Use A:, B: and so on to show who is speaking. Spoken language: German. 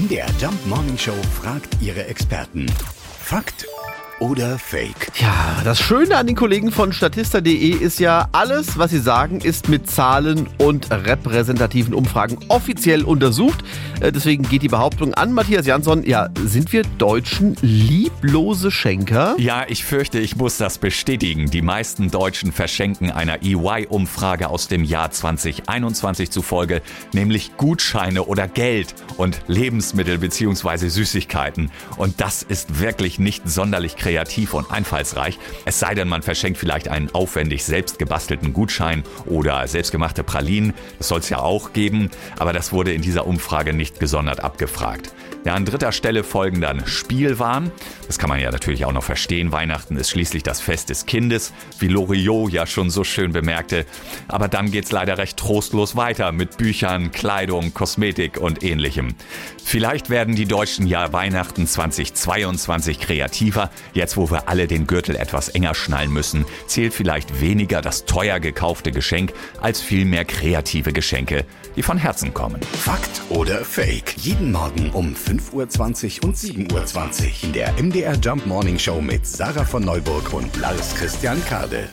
A: MDR Jump Morning Show fragt ihre Experten. Fakt oder Fake?
B: Ja, das Schöne an den Kollegen von Statista.de ist ja, alles, was sie sagen, ist mit Zahlen und repräsentativen Umfragen offiziell untersucht. Äh, Deswegen geht die Behauptung an Matthias Jansson, ja, sind wir Deutschen lieblose Schenker?
C: Ja, ich fürchte, ich muss das bestätigen. Die meisten Deutschen verschenken einer EY-Umfrage aus dem Jahr 2021 zufolge nämlich Gutscheine oder Geld und Lebensmittel bzw. Süßigkeiten. Und das ist wirklich nicht sonderlich kreativ und einfallsreich. Es sei denn, man verschenkt vielleicht einen aufwendig selbst gebastelten Gutschein oder selbstgemachte Pralinen. Das soll es ja auch geben, aber das wurde in dieser Umfrage nicht gesondert abgefragt. Ja, an dritter Stelle folgen dann Spielwaren. Das kann man ja natürlich auch noch verstehen. Weihnachten ist schließlich das Fest des Kindes, wie Loriot ja schon so schön bemerkte. Aber dann geht's leider recht trostlos weiter mit Büchern, Kleidung, Kosmetik und ähnlichem. Vielleicht werden die Deutschen ja Weihnachten 2022 kreativer. Jetzt, wo wir alle den Gürtel etwas enger schnallen müssen, zählt vielleicht weniger das teuer gekaufte Geschenk als vielmehr kreative Geschenke, die von Herzen kommen.
A: Fakt oder Fake? Jeden Morgen um 5.20 Uhr und 7.20 Uhr in der MDR Jump Morning Show mit Sarah von Neuburg und Lars Christian Kade.